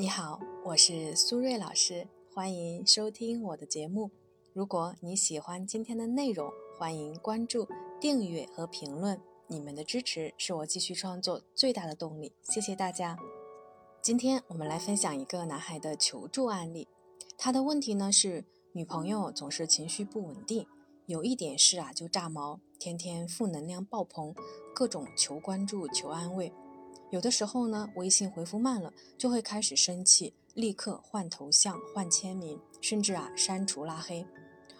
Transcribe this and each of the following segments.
你好，我是苏瑞老师，欢迎收听我的节目。如果你喜欢今天的内容，欢迎关注、订阅和评论。你们的支持是我继续创作最大的动力，谢谢大家。今天我们来分享一个男孩的求助案例。他的问题呢是，女朋友总是情绪不稳定，有一点事啊就炸毛，天天负能量爆棚，各种求关注、求安慰。有的时候呢，微信回复慢了，就会开始生气，立刻换头像、换签名，甚至啊删除拉黑，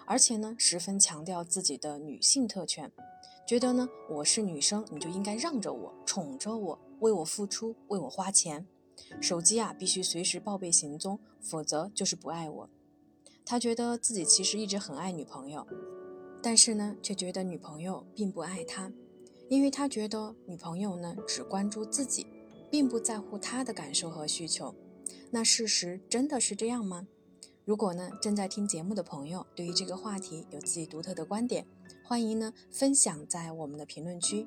而且呢，十分强调自己的女性特权，觉得呢我是女生，你就应该让着我、宠着我、为我付出、为我花钱，手机啊必须随时报备行踪，否则就是不爱我。他觉得自己其实一直很爱女朋友，但是呢，却觉得女朋友并不爱他。因为他觉得女朋友呢只关注自己，并不在乎他的感受和需求。那事实真的是这样吗？如果呢正在听节目的朋友对于这个话题有自己独特的观点，欢迎呢分享在我们的评论区。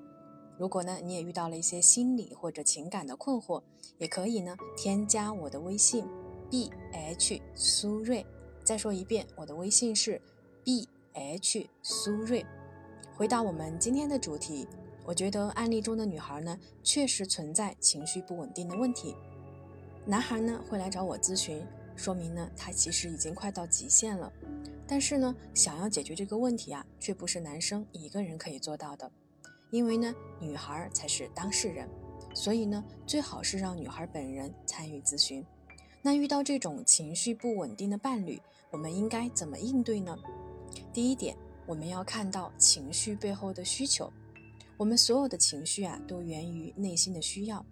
如果呢你也遇到了一些心理或者情感的困惑，也可以呢添加我的微信 b h 苏瑞。再说一遍，我的微信是 b h 苏瑞。回到我们今天的主题。我觉得案例中的女孩呢，确实存在情绪不稳定的问题。男孩呢会来找我咨询，说明呢他其实已经快到极限了。但是呢，想要解决这个问题啊，却不是男生一个人可以做到的，因为呢，女孩才是当事人，所以呢，最好是让女孩本人参与咨询。那遇到这种情绪不稳定的伴侣，我们应该怎么应对呢？第一点，我们要看到情绪背后的需求。我们所有的情绪啊，都源于内心的需要。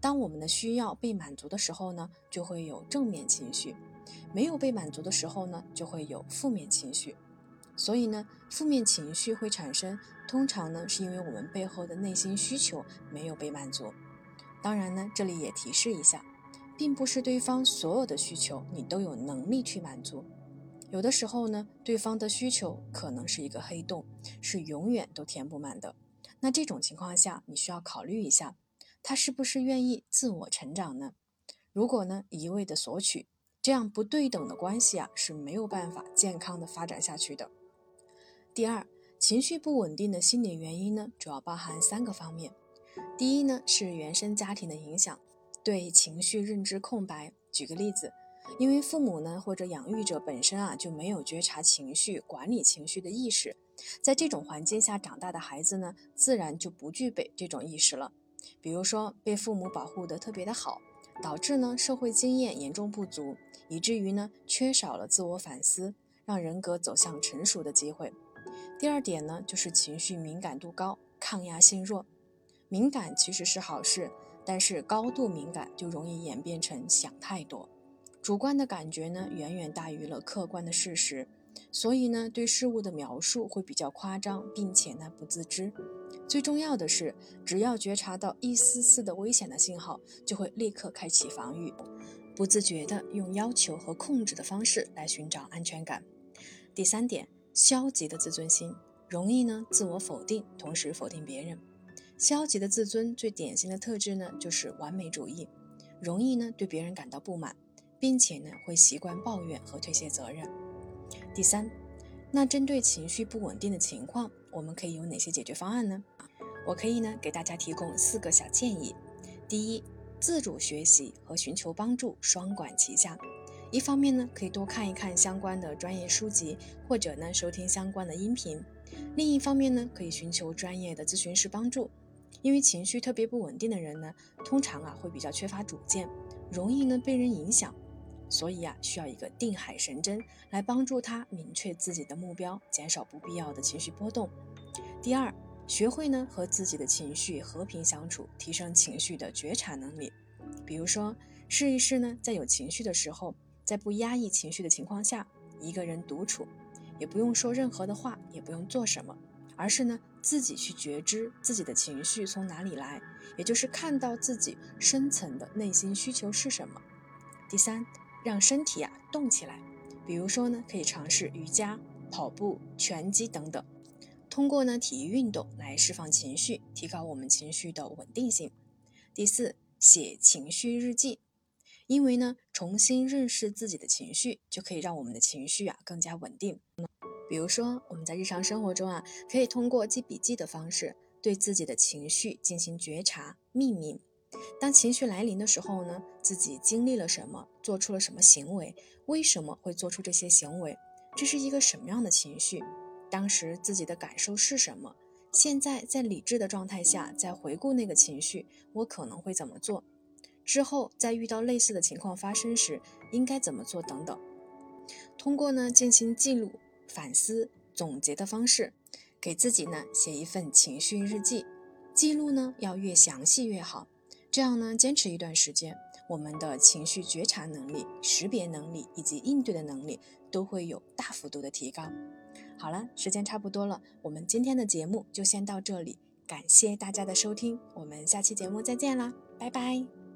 当我们的需要被满足的时候呢，就会有正面情绪；没有被满足的时候呢，就会有负面情绪。所以呢，负面情绪会产生，通常呢，是因为我们背后的内心需求没有被满足。当然呢，这里也提示一下，并不是对方所有的需求你都有能力去满足。有的时候呢，对方的需求可能是一个黑洞，是永远都填不满的。那这种情况下，你需要考虑一下，他是不是愿意自我成长呢？如果呢一味的索取，这样不对等的关系啊是没有办法健康的发展下去的。第二，情绪不稳定的心理原因呢，主要包含三个方面。第一呢是原生家庭的影响，对情绪认知空白。举个例子，因为父母呢或者养育者本身啊就没有觉察情绪、管理情绪的意识。在这种环境下长大的孩子呢，自然就不具备这种意识了。比如说，被父母保护得特别的好，导致呢社会经验严重不足，以至于呢缺少了自我反思，让人格走向成熟的机会。第二点呢，就是情绪敏感度高，抗压性弱。敏感其实是好事，但是高度敏感就容易演变成想太多，主观的感觉呢远远大于了客观的事实。所以呢，对事物的描述会比较夸张，并且呢不自知。最重要的是，只要觉察到一丝丝的危险的信号，就会立刻开启防御，不自觉的用要求和控制的方式来寻找安全感。第三点，消极的自尊心，容易呢自我否定，同时否定别人。消极的自尊最典型的特质呢就是完美主义，容易呢对别人感到不满，并且呢会习惯抱怨和推卸责任。第三，那针对情绪不稳定的情况，我们可以有哪些解决方案呢？我可以呢给大家提供四个小建议。第一，自主学习和寻求帮助双管齐下。一方面呢，可以多看一看相关的专业书籍，或者呢收听相关的音频；另一方面呢，可以寻求专业的咨询师帮助。因为情绪特别不稳定的人呢，通常啊会比较缺乏主见，容易呢被人影响。所以啊，需要一个定海神针来帮助他明确自己的目标，减少不必要的情绪波动。第二，学会呢和自己的情绪和平相处，提升情绪的觉察能力。比如说，试一试呢，在有情绪的时候，在不压抑情绪的情况下，一个人独处，也不用说任何的话，也不用做什么，而是呢自己去觉知自己的情绪从哪里来，也就是看到自己深层的内心需求是什么。第三。让身体啊动起来，比如说呢，可以尝试瑜伽、跑步、拳击等等，通过呢体育运动来释放情绪，提高我们情绪的稳定性。第四，写情绪日记，因为呢，重新认识自己的情绪，就可以让我们的情绪啊更加稳定。比如说，我们在日常生活中啊，可以通过记笔记的方式，对自己的情绪进行觉察、命名。当情绪来临的时候呢，自己经历了什么，做出了什么行为，为什么会做出这些行为，这是一个什么样的情绪，当时自己的感受是什么？现在在理智的状态下，再回顾那个情绪，我可能会怎么做？之后在遇到类似的情况发生时，应该怎么做？等等。通过呢进行记录。反思总结的方式，给自己呢写一份情绪日记，记录呢要越详细越好。这样呢坚持一段时间，我们的情绪觉察能力、识别能力以及应对的能力都会有大幅度的提高。好了，时间差不多了，我们今天的节目就先到这里，感谢大家的收听，我们下期节目再见啦，拜拜。